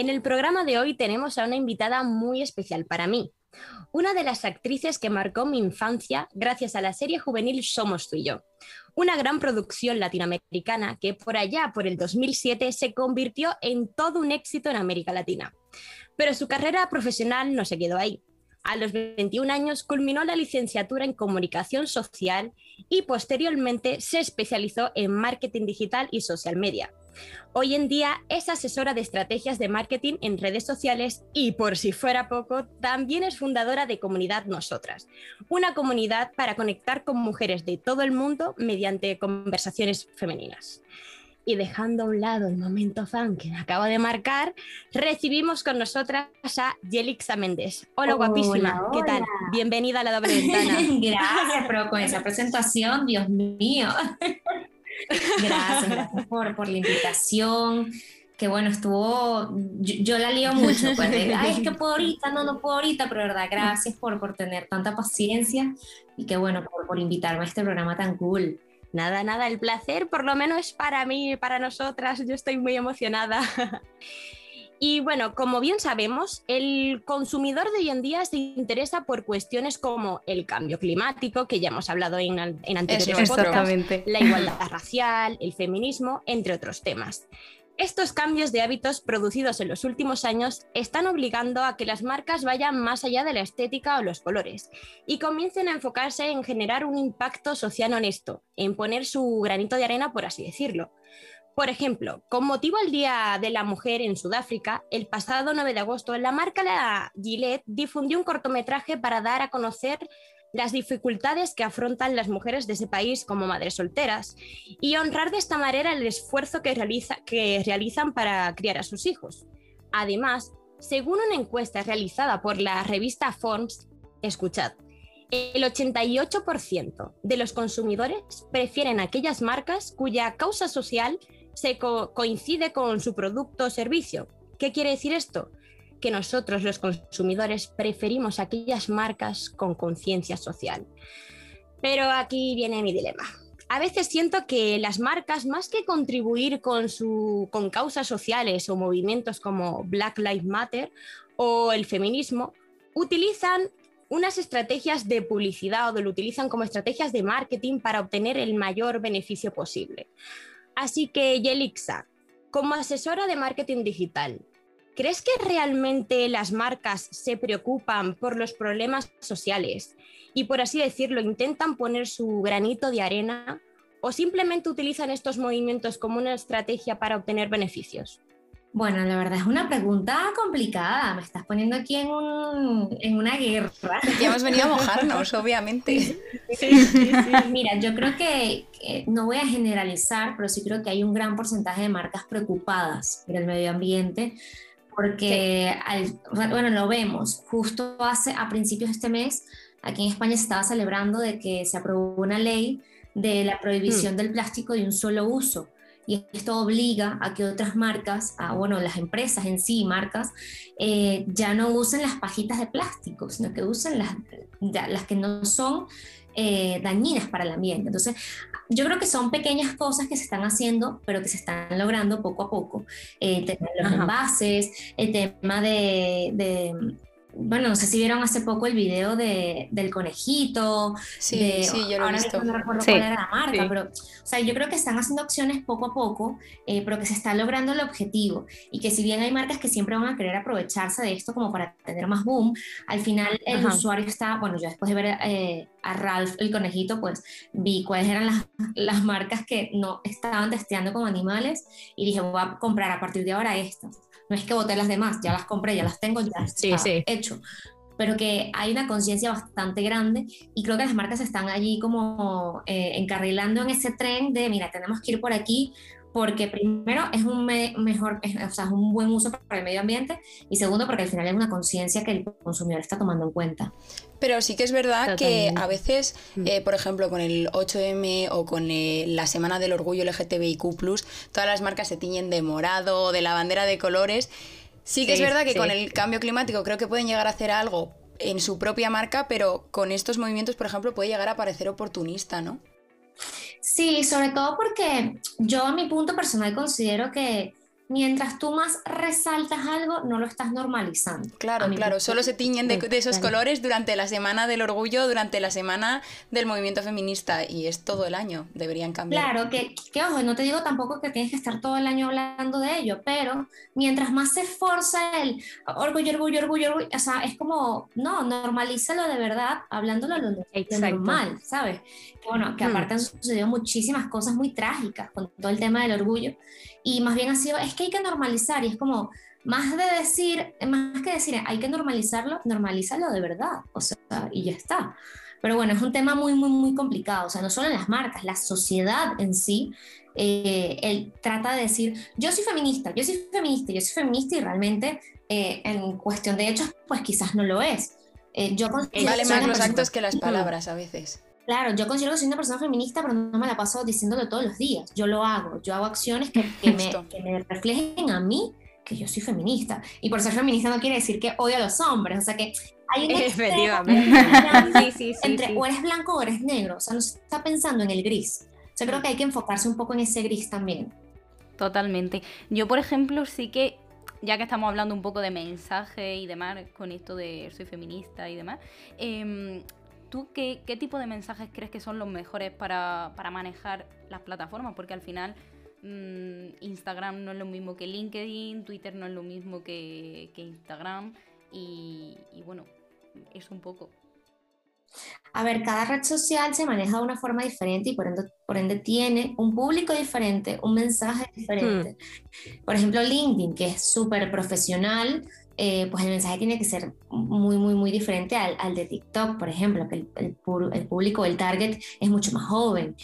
En el programa de hoy tenemos a una invitada muy especial para mí, una de las actrices que marcó mi infancia gracias a la serie juvenil Somos tú y yo, una gran producción latinoamericana que por allá, por el 2007, se convirtió en todo un éxito en América Latina. Pero su carrera profesional no se quedó ahí. A los 21 años culminó la licenciatura en comunicación social y posteriormente se especializó en marketing digital y social media. Hoy en día es asesora de estrategias de marketing en redes sociales y, por si fuera poco, también es fundadora de Comunidad Nosotras, una comunidad para conectar con mujeres de todo el mundo mediante conversaciones femeninas. Y dejando a un lado el momento fan que acabo de marcar, recibimos con nosotras a Yelixa Méndez. Hola, guapísima, ¿qué tal? Bienvenida a la doble ventana. Gracias, pero con esa presentación, Dios mío. Gracias, gracias por, por la invitación. Que bueno, estuvo. Yo, la lío mucho, pues, ay, es que puedo ahorita, no, no puedo ahorita, pero verdad, gracias por, por tener tanta paciencia y que bueno, por, por invitarme a este programa tan cool. Nada, nada, el placer por lo menos es para mí, para nosotras, yo estoy muy emocionada. Y bueno, como bien sabemos, el consumidor de hoy en día se interesa por cuestiones como el cambio climático, que ya hemos hablado en, en anteriores podcasts, la igualdad racial, el feminismo, entre otros temas. Estos cambios de hábitos producidos en los últimos años están obligando a que las marcas vayan más allá de la estética o los colores y comiencen a enfocarse en generar un impacto social honesto, en poner su granito de arena, por así decirlo. Por ejemplo, con motivo al Día de la Mujer en Sudáfrica, el pasado 9 de agosto, la marca la Gillette difundió un cortometraje para dar a conocer las dificultades que afrontan las mujeres de ese país como madres solteras y honrar de esta manera el esfuerzo que, que realizan para criar a sus hijos. Además, según una encuesta realizada por la revista Forms, escuchad, el 88% de los consumidores prefieren aquellas marcas cuya causa social se coincide con su producto o servicio. ¿Qué quiere decir esto? Que nosotros los consumidores preferimos aquellas marcas con conciencia social. Pero aquí viene mi dilema. A veces siento que las marcas, más que contribuir con, con causas sociales o movimientos como Black Lives Matter o el feminismo, utilizan unas estrategias de publicidad o lo utilizan como estrategias de marketing para obtener el mayor beneficio posible. Así que, Yelixa, como asesora de marketing digital, ¿crees que realmente las marcas se preocupan por los problemas sociales y, por así decirlo, intentan poner su granito de arena o simplemente utilizan estos movimientos como una estrategia para obtener beneficios? Bueno, la verdad es una pregunta complicada. Me estás poniendo aquí en, una guerra. Ya hemos venido a mojarnos, obviamente. Mira, yo creo que, no voy a generalizar, pero sí creo que hay un gran porcentaje de marcas preocupadas por el medio ambiente, porque, bueno, lo vemos. Justo hace, a principios de este mes, aquí en España se estaba celebrando de que se aprobó una ley de la prohibición mm. del plástico de un solo uso y esto obliga a que otras marcas, a, bueno, las empresas en sí, marcas, eh, ya no usen las pajitas de plástico, sino que usen las, las que no son eh, dañinas para el ambiente. Entonces, yo creo que son pequeñas cosas que se están haciendo, pero que se están logrando poco a poco. Eh, el tema de los envases, el tema de bueno, no sé si vieron hace poco el video de, del conejito. Sí, sí, yo lo he visto. No recuerdo cuál era la marca, pero, o sea, yo creo que están haciendo acciones poco a poco, eh, pero que se está logrando el objetivo. Y que si bien hay marcas que siempre van a querer aprovecharse de esto como para tener más boom, al final el usuario está, bueno, yo después de ver eh, a Ralph el conejito, pues vi cuáles eran las, las marcas que no estaban testeando con animales y dije, voy a comprar a partir de ahora estas no es que voté las demás, ya las compré, ya las tengo, ya sí, está hecho. Pero que hay una conciencia bastante grande y creo que las marcas están allí como eh, encarrilando en ese tren de, mira, tenemos que ir por aquí porque primero es un mejor, o sea, es un buen uso para el medio ambiente y segundo porque al final es una conciencia que el consumidor está tomando en cuenta. Pero sí que es verdad que a veces, mm. eh, por ejemplo, con el 8M o con eh, la Semana del Orgullo LGTBIQ, todas las marcas se tiñen de morado, de la bandera de colores. Sí que es verdad que con el cambio climático creo que pueden llegar a hacer algo en su propia marca, pero con estos movimientos, por ejemplo, puede llegar a parecer oportunista, ¿no? Sí, sobre todo porque yo a mi punto personal considero que mientras tú más resaltas algo, no lo estás normalizando. Claro, claro, solo se tiñen de, esos colores durante la semana del orgullo, durante la semana del movimiento feminista y es todo el año, deberían cambiar. Claro, que, que ojo, no te digo tampoco que tienes que estar todo el año hablando de ello, pero mientras más se esforza el orgullo, orgullo, orgullo, orgullo, o sea, es como, no, normalízalo de verdad, hablándolo lo normal, ¿sabes? Que bueno, que aparte han sucedido muchísimas cosas muy trágicas con todo el tema del orgullo y más bien ha sido, es que hay que normalizar y es como, más de decir, más que decir, hay que normalizarlo, normalízalo de verdad, o sea, y ya está. Pero bueno, es un tema muy, muy, muy complicado, o sea, no solo en las marcas, la sociedad en sí, eh, él trata de decir, yo soy feminista, yo soy feminista, yo soy feminista y realmente eh, en cuestión de hechos, pues quizás no lo es. Eh, yo vale más los actos que las palabras a veces. Claro, yo considero que soy una persona feminista, pero no me la paso diciéndolo todos los días. Yo lo hago, yo hago acciones que, me, reflejen a mí que yo soy feminista. Y por ser feminista no quiere decir que odio a los hombres, o sea que hay un Efectivamente. sí, sí, entre o eres blanco o eres negro, o sea, no se está pensando en el gris. Yo creo que hay que enfocarse un poco en ese gris también. Totalmente. Yo, por ejemplo, sí que ya que estamos hablando un poco de mensaje y demás, con esto de soy feminista y demás, eh, ¿Tú qué, tipo de mensajes crees que son los mejores para, manejar las plataformas? Porque al final mm, Instagram no es lo mismo que LinkedIn, Twitter no es lo mismo que, Instagram y, bueno, es un poco. A ver, cada red social se maneja de una forma diferente y por ende, por ende tiene un público diferente, un mensaje diferente. Hmm. Por ejemplo, LinkedIn, que es súper profesional, eh, pues el mensaje tiene que ser muy, muy, muy diferente al, al de TikTok, por ejemplo, que el, el, el, público, el target es mucho más joven.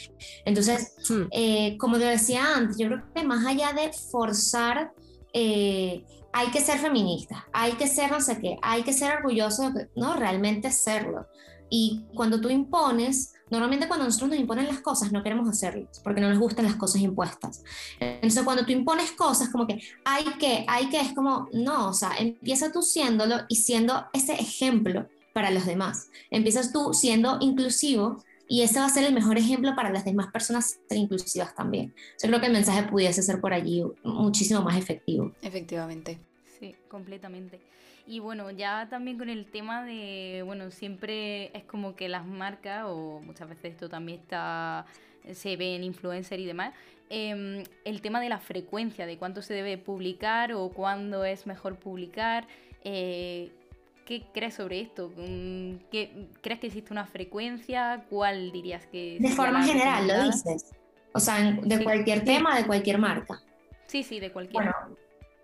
Entonces, hmm. eh, como te decía antes, yo creo que más allá de forzar, eh, hay que ser feminista, hay que ser no sé qué, hay que ser orgulloso, no, realmente serlo. Y cuando tú impones, Normalmente cuando nosotros nos imponen las cosas no queremos hacerlas porque no nos gustan las cosas impuestas. Entonces cuando tú impones cosas como que hay que, hay que, es como, no, o sea, empieza tú siéndolo y siendo ese ejemplo para los demás. Empiezas tú siendo inclusivo y ese va a ser el mejor ejemplo para las demás personas ser inclusivas también. Yo creo que el mensaje pudiese ser por allí muchísimo más efectivo. Efectivamente. Sí, completamente. Y bueno, ya también con el tema de, bueno, siempre es como que las marcas, o muchas veces esto también está, se ve en influencer y demás, em, el tema de la frecuencia, de cuánto se debe publicar o cuándo es mejor publicar. Eh, ¿Qué crees sobre esto? Mm, ¿Qué, ¿Crees que existe una frecuencia? ¿Cuál dirías que... De forma general, lo dices. O sea, de cualquier tema, de cualquier marca. Sí, sí, de cualquier. Bueno,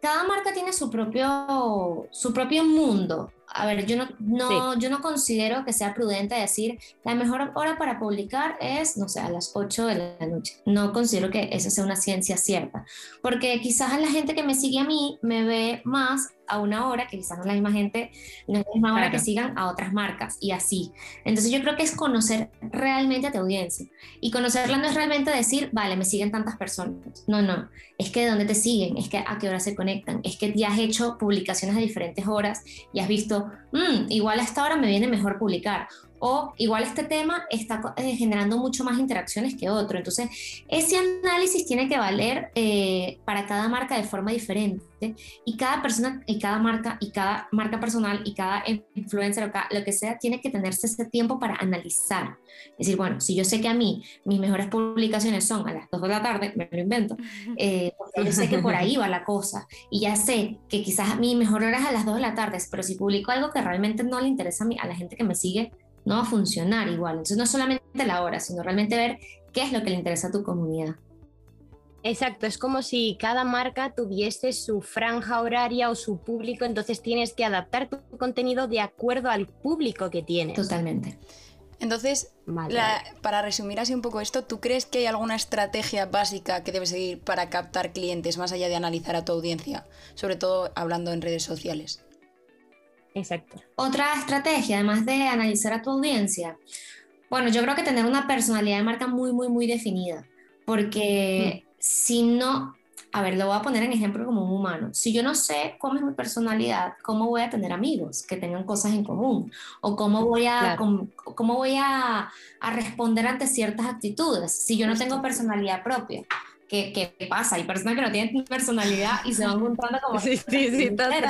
cada marca tiene su propio, su propio mundo. A ver, yo no, no, yo no considero que sea prudente decir la mejor hora para publicar es, no sé, a las 8 de la noche. No considero que esa sea una ciencia cierta, porque quizás a la gente que me sigue a mí me ve más a una hora, que quizás no es la misma gente, no es la misma hora que sigan a otras marcas y así. Entonces yo creo que es conocer realmente a tu audiencia. Y conocerla no es realmente decir, vale, me siguen tantas personas. No, no. Es que de dónde te siguen, es que a qué hora se conectan, es que ya has hecho publicaciones a diferentes horas y has visto, mm, igual a esta hora me viene mejor publicar o igual este tema está eh, generando mucho más interacciones que otro. Entonces, ese análisis tiene que valer eh, para cada marca de forma diferente y cada persona y cada marca y cada marca personal y cada influencer o lo que sea tiene que tenerse ese tiempo para analizar. Es decir, bueno, si yo sé que a mí mis mejores publicaciones son a las 2 de la tarde, me lo invento, eh, porque yo sé que por ahí va la cosa y ya sé que quizás mi mejor hora es a las 2 de la tarde, pero si publico algo que realmente no le interesa a, mí, a la gente que me sigue, no va a funcionar igual. Entonces no solamente la hora, sino realmente ver qué es lo que le interesa a tu comunidad. Exacto, es como si cada marca tuviese su franja horaria o su público, entonces tienes que adaptar tu contenido de acuerdo al público que tienes. Totalmente. Entonces, para resumir así un poco esto, ¿tú crees que hay alguna estrategia básica que debes seguir para captar clientes más allá de analizar a tu audiencia? Sobre todo hablando en redes sociales. Exacto. Otra estrategia, además de analizar a tu audiencia, bueno, yo creo que tener una personalidad de marca muy, muy, muy definida, porque mm. si no, a ver, lo voy a poner en ejemplo como un humano. Si yo no sé cómo es mi personalidad, ¿cómo voy a tener amigos que tengan cosas en común? ¿O cómo voy a, cómo, voy a, a, responder ante ciertas actitudes si yo no tengo personalidad propia? ¿Qué, pasa? Hay personas que no tienen personalidad y se van juntando como... Sí, sí, sí, total.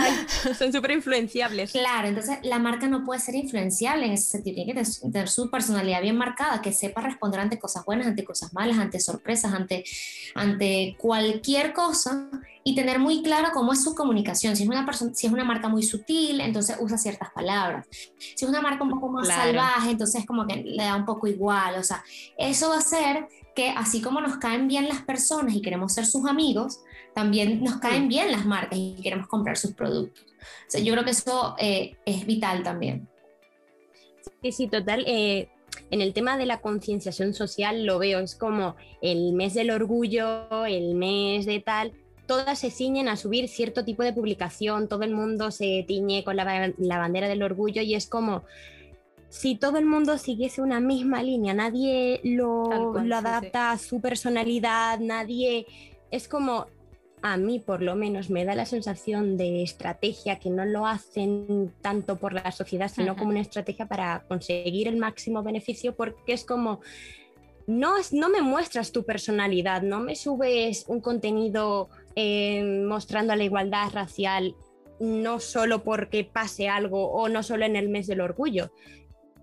Son súper influenciables. Claro, entonces la marca no puede ser influenciable en ese sentido. Tiene que tener su personalidad bien marcada, que sepa responder ante cosas buenas, ante cosas malas, ante sorpresas, ante, ante cualquier cosa y tener muy claro cómo es su comunicación. Si es una, persona, si es una marca muy sutil, entonces usa ciertas palabras. Si es una marca un poco más salvaje, entonces como que le da un poco igual. O sea, eso va a hacer que así como nos caen bien las personas y queremos ser sus amigos, también nos caen bien las marcas y queremos comprar sus productos. O sea, yo creo que eso eh, es vital también. Sí, sí, total. Eh, en el tema de la concienciación social lo veo, es como el mes del orgullo, el mes de tal, todas se ciñen a subir cierto tipo de publicación, todo el mundo se tiñe con la, la bandera del orgullo y es como si todo el mundo siguiese una misma línea, nadie lo, lo adapta a su personalidad, nadie... Es como, a mí por lo menos me da la sensación de estrategia que no lo hacen tanto por la sociedad, sino como una estrategia para conseguir el máximo beneficio, porque es como, no, no me muestras tu personalidad, no me subes un contenido eh, mostrando la igualdad racial, no solo porque pase algo o no solo en el mes del orgullo,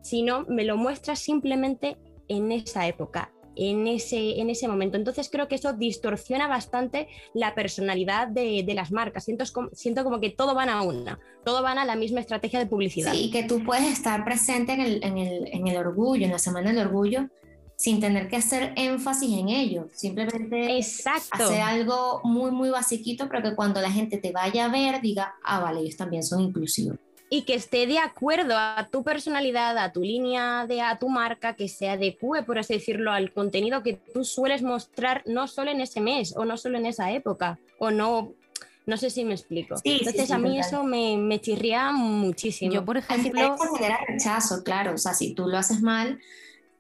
sino me lo muestras simplemente en esa época, en ese, en ese momento. Entonces creo que eso distorsiona bastante la personalidad de, las marcas. Siento, siento como que todo van a una, todo van a la misma estrategia de publicidad. Sí, y que tú puedes estar presente en el, en el, en el orgullo, en la Semana del Orgullo, sin tener que hacer énfasis en ello, simplemente Exacto. hacer algo muy, muy basiquito, pero que cuando la gente te vaya a ver diga, ah, vale, ellos también son inclusivos y que esté de acuerdo a tu personalidad, a tu línea de a tu marca, que se adecue, por así decirlo, al contenido que tú sueles mostrar no solo en ese mes o no solo en esa época, o no, no sé si me explico. Entonces a mí eso me, me, chirría muchísimo. Yo, por ejemplo... genera rechazo, claro, o sea, si tú lo haces mal,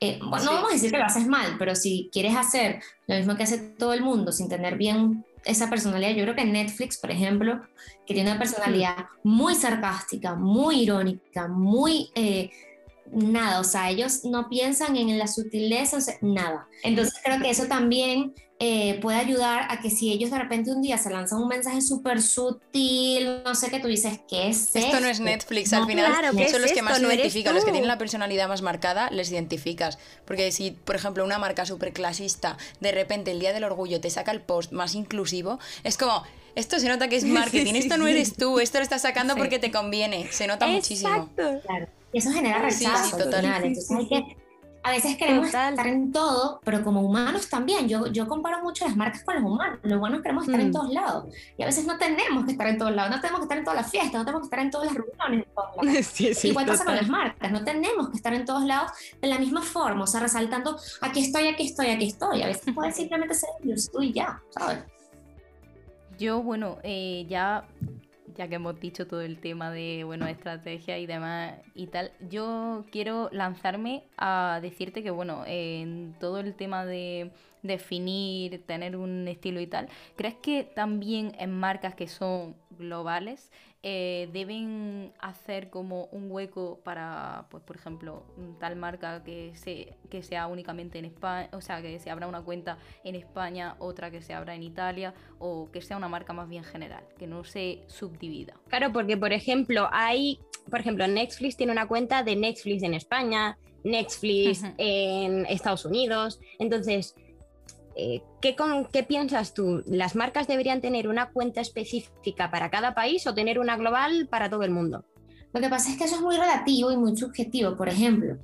eh, bueno, no vamos a decir que lo haces mal, pero si quieres hacer lo mismo que hace todo el mundo sin tener bien esa personalidad. Yo creo que Netflix, por ejemplo, que tiene una personalidad muy sarcástica, muy irónica, muy... Eh, nada, o sea, ellos no piensan en la sutileza, nada. Entonces creo que eso también eh, puede ayudar a que si ellos de repente un día se lanzan un mensaje súper sutil, no sé qué, tú dices, ¿qué es esto? no es Netflix, al final son los que más lo identifican, los que tienen la personalidad más marcada, les identificas. Porque si, por ejemplo, una marca súper clasista, de repente el día del orgullo te saca el post más inclusivo, es como, esto se nota que es marketing, esto no eres tú, esto lo estás sacando porque te conviene, se nota muchísimo. Claro. Y eso genera rechazo, total. Entonces hay que a veces queremos estar en todo, pero como humanos también. Yo, yo comparo mucho las marcas con los humanos. Los humanos queremos estar en mm. todos lados. Y a veces no tenemos que estar en todos lados. No tenemos que estar en todas las fiestas, no tenemos que estar en todas las reuniones. Igual pasa con las marcas. No tenemos que estar en todos lados de la misma forma. O sea, resaltando, aquí estoy, aquí estoy, aquí estoy. A veces puede simplemente ser yo estoy ya, ¿sabes? Yo, bueno, eh, ya ya que hemos dicho todo el tema de bueno estrategia y demás y tal, yo quiero lanzarme a decirte que bueno, en todo el tema de definir, tener un estilo y tal, ¿crees que también en marcas que son globales eh, deben hacer como un hueco para, pues por ejemplo, tal marca que, se, que sea únicamente en España, o sea, que se abra una cuenta en España, otra que se abra en Italia, o que sea una marca más bien general, que no se subdivida. Claro, porque por ejemplo, hay, por ejemplo, Netflix tiene una cuenta de Netflix en España, Netflix en Estados Unidos, entonces eh, ¿qué, ¿qué, piensas tú? ¿Las marcas deberían tener una cuenta específica para cada país o tener una global para todo el mundo? Lo que pasa es que eso es muy relativo y muy subjetivo. Por ejemplo,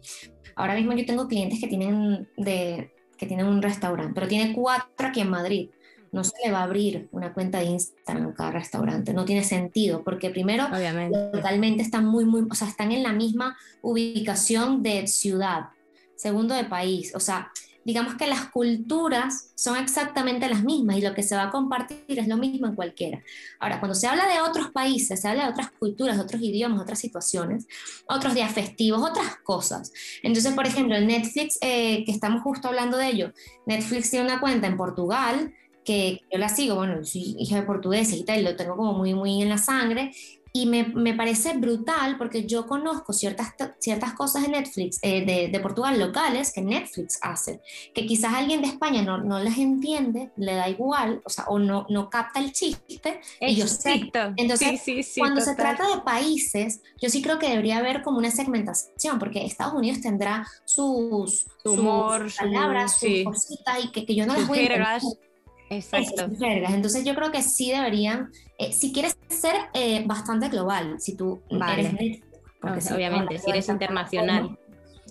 ahora mismo yo tengo clientes que tienen, de, que tienen un restaurante, pero tiene cuatro aquí en Madrid. no se le va a abrir una cuenta de Instagram a cada restaurante, no tiene sentido, porque primero, Obviamente. totalmente están muy, muy, o sea, están en la misma ubicación de ciudad, segundo de país, o sea, digamos que las culturas son exactamente las mismas y lo que se va a compartir es lo mismo en cualquiera. Ahora, cuando se habla de otros países, se habla de otras culturas, otros idiomas, otras situaciones, otros días festivos, otras cosas. Entonces, por ejemplo, el Netflix, eh, que estamos justo hablando de ello, Netflix tiene una cuenta en Portugal que yo la sigo, bueno, soy hija de portugués y tal, lo tengo como muy, muy en la sangre, y me, me, parece brutal porque yo conozco ciertas, ciertas cosas de Netflix, eh, de, de, Portugal locales que Netflix hace, que quizás alguien de España no, no las entiende, le da igual, o sea, o no, no capta el chiste, y yo sé. Entonces, sí, sí, sí, cuando total. se trata de países, yo sí creo que debería haber como una segmentación, porque Estados Unidos tendrá sus, humor, sus palabras, su, sus cositas, y que, que yo no las voy a Exacto. Entonces yo creo que sí deberían, eh, si quieres ser eh, bastante global, si tú vale. eres... Porque no, obviamente, si eres internacional.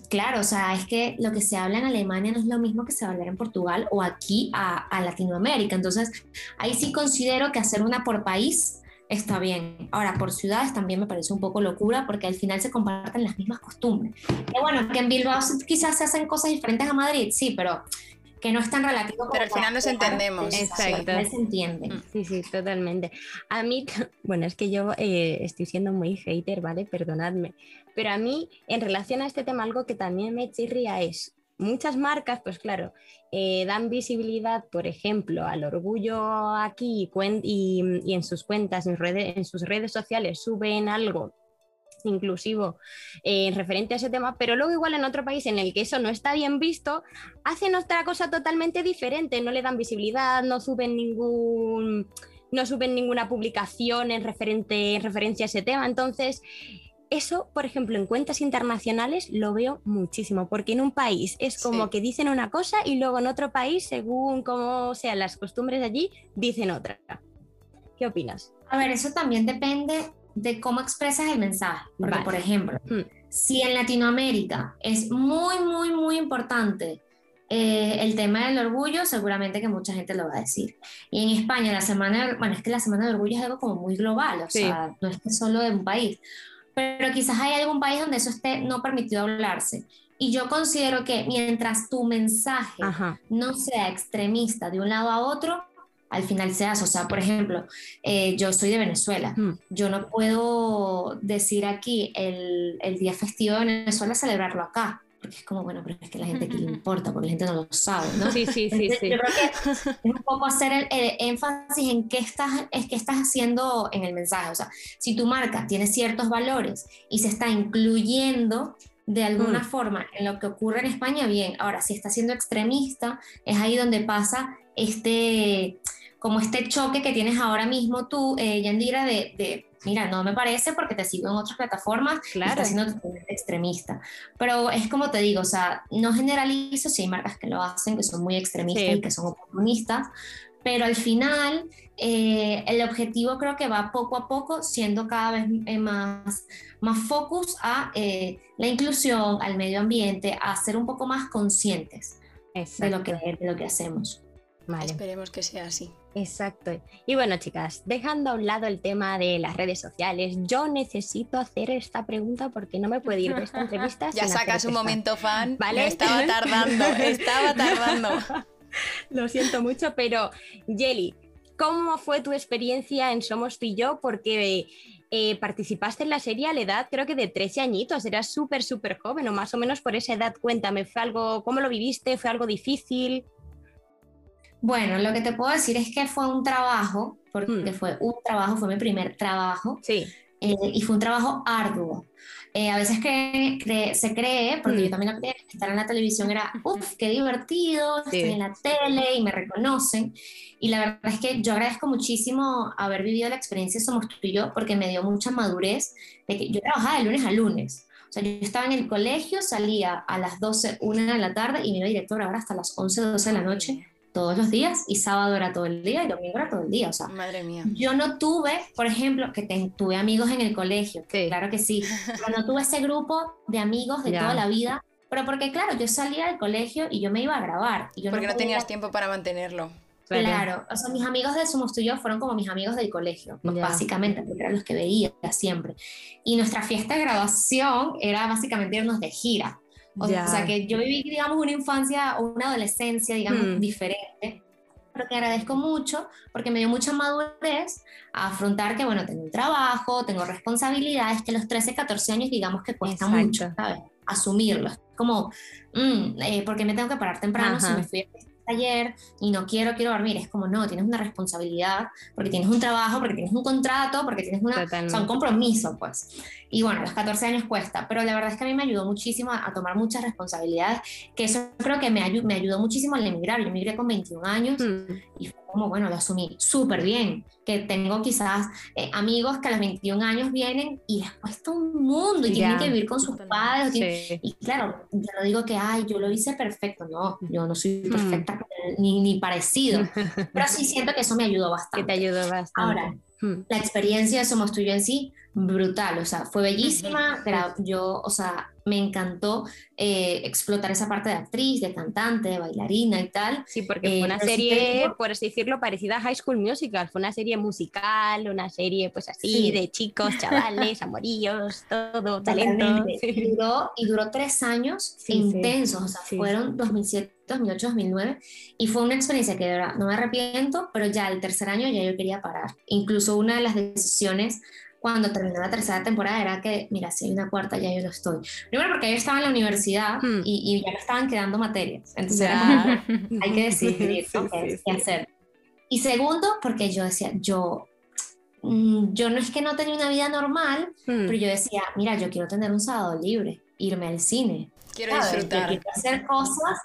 Claro, o sea, es que lo que se habla en Alemania no es lo mismo que se va a hablar en Portugal o aquí a, a Latinoamérica. Entonces, ahí sí considero que hacer una por país está bien. Ahora, por ciudades también me parece un poco locura porque al final se comparten las mismas costumbres. Y bueno, que en Bilbao quizás se hacen cosas diferentes a Madrid, sí, pero que no es tan relativo. Pero al final nos entendemos. Exacto. Sí, se entiende. Sí, sí, totalmente. A mí, bueno, es que yo eh, estoy siendo muy hater, ¿vale? Perdonadme. Pero a mí, en relación a este tema, algo que también me chirría es muchas marcas, pues claro, eh, dan visibilidad, por ejemplo, al orgullo aquí y, y en sus cuentas, en, redes, en sus redes sociales suben algo inclusivo eh, referente a ese tema, pero luego igual en otro país en el que eso no está bien visto, hacen otra cosa totalmente diferente, no le dan visibilidad, no suben ningún no suben ninguna publicación en, referente, en referencia a ese tema, entonces eso, por ejemplo, en cuentas internacionales lo veo muchísimo, porque en un país es como sí. que dicen una cosa y luego en otro país, según cómo sean las costumbres allí, dicen otra. ¿Qué opinas? A ver, eso también depende de cómo expresas el mensaje. Porque, vale. por ejemplo, hmm. si en Latinoamérica es muy, muy, muy importante eh, el tema del orgullo, seguramente que mucha gente lo va a decir. Y en España, la semana, bueno, es que la semana del orgullo es algo como muy global, o sí. sea, no es que solo de un país. Pero quizás hay algún país donde eso esté no permitido hablarse. Y yo considero que mientras tu mensaje Ajá. no sea extremista de un lado a otro, al final se hace. O sea, por ejemplo, eh, yo soy de Venezuela. Mm. Yo no puedo decir aquí el, el, día festivo de Venezuela celebrarlo acá. Porque es como, bueno, pero es que la gente aquí le importa, porque la gente no lo sabe, ¿no? Sí, sí, sí. sí. Yo creo que es un poco hacer el, el, énfasis en qué estás, es que estás haciendo en el mensaje. O sea, si tu marca tiene ciertos valores y se está incluyendo de alguna mm. forma en lo que ocurre en España, bien. Ahora, si está siendo extremista, es ahí donde pasa este como este choque que tienes ahora mismo tú, eh, Yandira, de, de, mira, no me parece porque te sigo en otras plataformas, claro. estás siendo extremista. Pero es como te digo, o sea, no generalizo, si hay marcas que lo hacen, que son muy extremistas sí. y que son oportunistas, pero al final eh, el objetivo creo que va poco a poco siendo cada vez eh, más, más focus a eh, la inclusión, al medio ambiente, a ser un poco más conscientes de lo, que, de lo que hacemos. Vale. Esperemos que sea así. Exacto. Y bueno, chicas, dejando a un lado el tema de las redes sociales, yo necesito hacer esta pregunta porque no me puedo ir de esta entrevista. ya sacas un momento fan. Vale. estaba tardando, estaba tardando. Lo siento mucho, pero Jelly, ¿cómo fue tu experiencia en Somos tú y yo? Porque eh, participaste en la serie a la edad, creo que de 13 añitos, eras súper, súper joven o más o menos por esa edad. Cuéntame, ¿fue algo, cómo lo viviste? ¿Fue algo difícil? Bueno, lo que te puedo decir es que fue un trabajo, porque mm. fue un trabajo, fue mi primer trabajo. Sí. Eh, y fue un trabajo arduo. Eh, a veces que, que, se cree, porque mm. yo también que estar en la televisión era, uff, qué divertido, sí. estoy en la tele y me reconocen. Y la verdad es que yo agradezco muchísimo haber vivido la experiencia Somos tú y yo, porque me dio mucha madurez de que yo trabajaba de lunes a lunes. O sea, yo estaba en el colegio, salía a las 12, 1 de la tarde y me iba directo a grabar hasta las 11, 12 de la noche todos los días y sábado era todo el día y domingo era todo el día. O sea, Madre mía. yo no tuve, por ejemplo, que te, tuve amigos en el colegio, sí. claro que sí, pero no tuve ese grupo de amigos de ya. toda la vida, pero porque claro, yo salía del colegio y yo me iba a grabar. Y yo porque no, no tenías tiempo para mantenerlo. Claro. o sea, mis amigos de Somos Tuyos fueron como mis amigos del colegio, pues, básicamente, porque eran los que veía siempre. Y nuestra fiesta de graduación era básicamente irnos de gira. O, sea, que yo viví, digamos, una infancia o una adolescencia, digamos, mm. diferente, pero que agradezco mucho porque me dio mucha madurez a afrontar que, bueno, tengo un trabajo, tengo responsabilidades, que los 13, 14 años, digamos, que cuesta mucho, ¿sabes? Asumirlo. Como, mm, eh, porque me tengo que parar temprano si me fui a ayer y no quiero, quiero dormir. Es como, no, tienes una responsabilidad, porque tienes un trabajo, porque tienes un contrato, porque tienes una, o un compromiso, pues. Y bueno, a los 14 años cuesta, pero la verdad es que a mí me ayudó muchísimo a, tomar muchas responsabilidades, que eso creo que me, me ayudó muchísimo al emigrar. Yo emigré con 21 años mm. y fue como, bueno, lo asumí súper bien, que tengo quizás eh, amigos que a los 21 años vienen y les cuesta un mundo y tienen que vivir con sus padres. Y claro, yo no digo que, ay, yo lo hice perfecto, no, yo no soy mm. perfecta ni, ni parecido, pero sí siento que eso me ayudó bastante. Que te ayudó bastante. Ahora, Hmm. La experiencia de Somos Tuyo en sí, brutal, o sea, fue bellísima, pero yo, o sea, me encantó eh, explotar esa parte de actriz, de cantante, de bailarina y tal. Sí, porque fue eh, una serie, por así decirlo, parecida a High School Musical, fue una serie musical, una serie pues así, de chicos, chavales, amorillos, todo, talento. Y, duró, y duró tres años intensos, o sea, fueron 2007 2008, 2009, y fue una experiencia que de verdad no me arrepiento, pero ya el tercer año ya yo quería parar. Incluso una de las decisiones cuando terminó la tercera temporada era que, mira, si hay una cuarta ya yo no estoy. Primero porque yo estaba en la universidad hmm. y, ya me estaban quedando materias, entonces hay que decidir qué, hacer. Y segundo, porque yo decía, yo mm, yo no es que no tenía una vida normal, hmm. pero yo decía, mira, yo quiero tener un sábado libre, irme al cine. Quiero disfrutar. quiero hacer cosas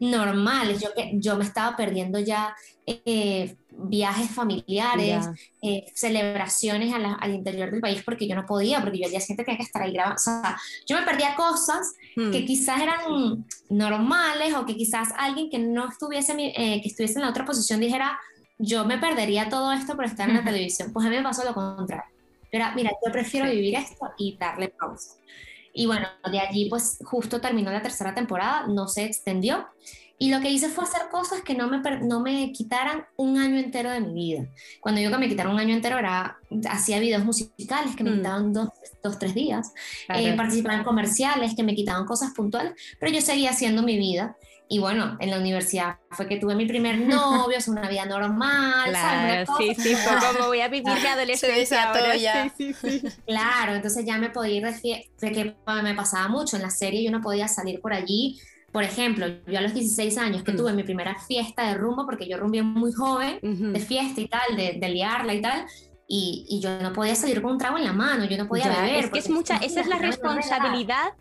normales. Yo, yo me estaba perdiendo ya eh, viajes familiares, eh, celebraciones al interior del país porque yo no podía, porque yo al día siguiente tenía que estar ahí grabando. O sea, yo me perdía cosas que hmm. quizás eran normales o que quizás alguien que no estuviese, eh, que estuviese en la otra posición dijera, yo me perdería todo esto por estar en la televisión. Pues a mí me pasó lo contrario. Pero mira, yo prefiero vivir esto y darle pausa. Y bueno, de allí pues justo terminó la tercera temporada, no se extendió. Y lo que hice fue hacer cosas que no me, no me quitaran un año entero de mi vida. Cuando digo que me quitaron un año entero, era, hacía videos musicales que me mm. quitaban dos, dos, tres días, eh, participaba en comerciales que me quitaban cosas puntuales, pero yo seguía haciendo mi vida. Y bueno, en la universidad fue que tuve mi primer novio, es una vida normal, claro, Sí, sí, fue como voy a vivir mi adolescencia ahora. Ya. Sí, sí, sí. Claro, entonces ya me podía ir de fiesta, que me pasaba mucho en la serie, yo no podía salir por allí. Por ejemplo, yo a los 16 años que mm. tuve mi primera fiesta de rumbo, porque yo rumbié muy joven, de fiesta y tal, de, de liarla y tal, y, y, yo no podía salir con un trago en la mano, yo no podía beber. Es que es mucha, esa es la responsabilidad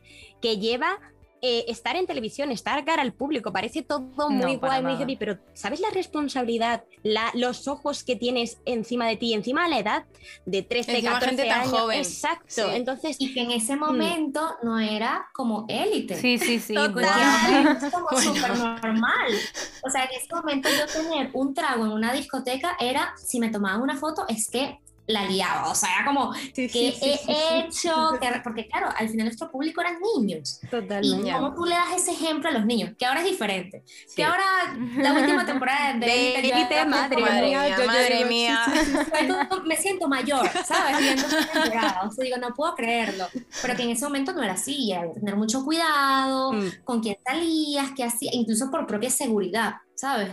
que lleva eh, estar en televisión, estar cara al público, parece todo muy guay, muy heavy, pero ¿sabes la responsabilidad, la, los ojos que tienes encima de ti, encima de la edad de 13, 14 años? joven. Exacto. Entonces, y que en ese mm. momento no era como élite. Sí, sí, sí. Total, es como súper normal. O sea, en ese momento yo tener un trago en una discoteca era, si me tomaban una foto, es que la liaba, o sea, era como, que he hecho? porque claro, al final nuestro público eran niños. Totalmente. Y cómo tú le das ese ejemplo a los niños, que ahora es diferente. Que ahora, la última temporada de Élite, madre, madre mía, madre mía. me siento mayor, ¿sabes? Viendo temporada, o sea, digo, no puedo creerlo. Pero que en ese momento no era así, era tener mucho cuidado, mm. con quién salías, qué hacías, incluso por propia seguridad. ¿Sabes?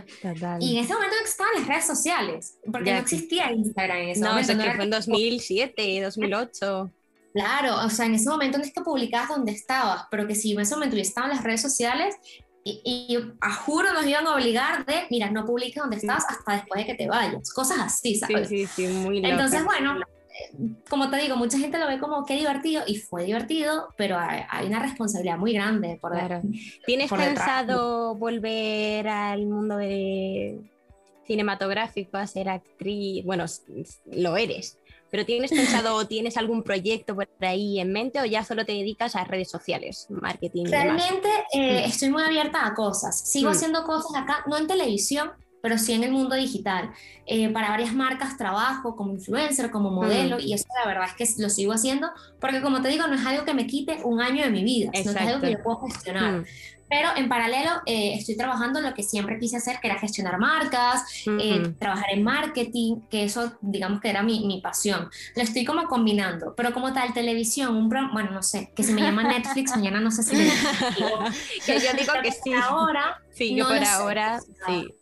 Y en ese momento estaban las redes sociales, porque no existía Instagram en ese no, momento. No, que fue en 2007, 2008. Claro, o sea, en ese momento no es que publicabas dónde estabas, pero que si en ese momento ya estaban las redes sociales, y, a juro nos iban a obligar de, mira, no publiques dónde estabas hasta después de que te vayas. Cosas así, ¿sabes? Sí, sí, sí, muy Entonces, bueno, como te digo, mucha gente lo ve como qué divertido y fue divertido, pero hay, una responsabilidad muy grande por claro. ¿Tienes pensado volver al mundo de cinematográfico, a ser actriz? Bueno, lo eres, pero ¿tienes pensado o tienes algún proyecto por ahí en mente o ya solo te dedicas a redes sociales, marketing? Realmente eh, mm. estoy muy abierta a cosas. Sigo mm. haciendo cosas acá, no en televisión, pero sí en el mundo digital. Eh, para varias marcas trabajo como influencer, como modelo, y eso la verdad es que lo sigo haciendo, porque como te digo, no es algo que me quite un año de mi vida, sino es algo que yo puedo gestionar. Pero en paralelo eh, estoy trabajando lo que siempre quise hacer, que era gestionar marcas, eh, trabajar en marketing, que eso digamos que era mi, mi, pasión. Lo estoy como combinando, pero como tal, televisión, un bueno, no sé, que se me llama Netflix, mañana no sé si me Que yo digo que sí. ahora, sí, no por ahora, sí.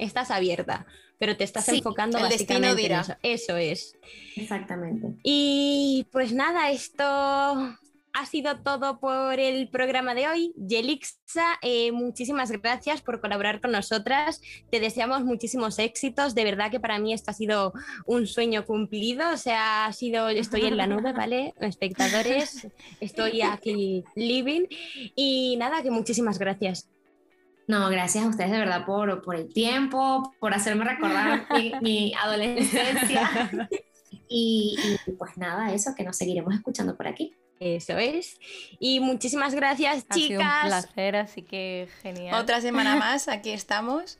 Estás abierta pero te estás enfocando el destino dirá. eso. Eso es. Exactamente. Y pues nada, esto ha sido todo por el programa de hoy. Yelixa, eh, muchísimas gracias por colaborar con nosotras. Te deseamos muchísimos éxitos. De verdad que para mí esto ha sido un sueño cumplido. O sea, ha sido, estoy en la nube, ¿vale? Espectadores, estoy aquí living. Y nada, que muchísimas gracias. No, gracias a ustedes de verdad por, por el tiempo, por hacerme recordar mi, adolescencia. y pues nada, eso, que nos seguiremos escuchando por aquí. Eso es. Y muchísimas gracias, chicas. Sido un placer, así que genial. Otra semana más, aquí estamos.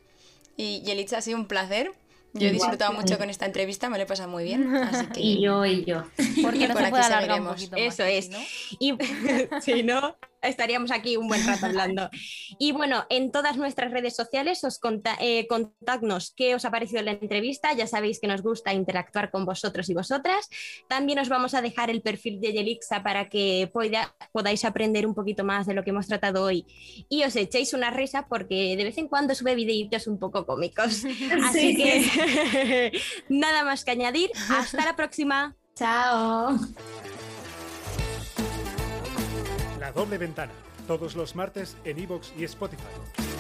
Y Yelitza, ha sido un placer. Yo he disfrutado mucho con esta entrevista, me lo he pasado muy bien. Así que... Y yo, y yo. Porque no por se puede alargar un poquito Eso es. Y si no, estaríamos aquí un buen rato hablando. Y bueno, en todas nuestras redes sociales os eh, contadnos qué os ha parecido la entrevista. Ya sabéis que nos gusta interactuar con vosotros y vosotras. También os vamos a dejar el perfil de Yelixa para que podáis aprender un poquito más de lo que hemos tratado hoy y os echéis una risa porque de vez en cuando sube videitos un poco cómicos. Así que nada más que añadir. Hasta la próxima. Chao. Doble ventana, todos los martes en iVoox y Spotify.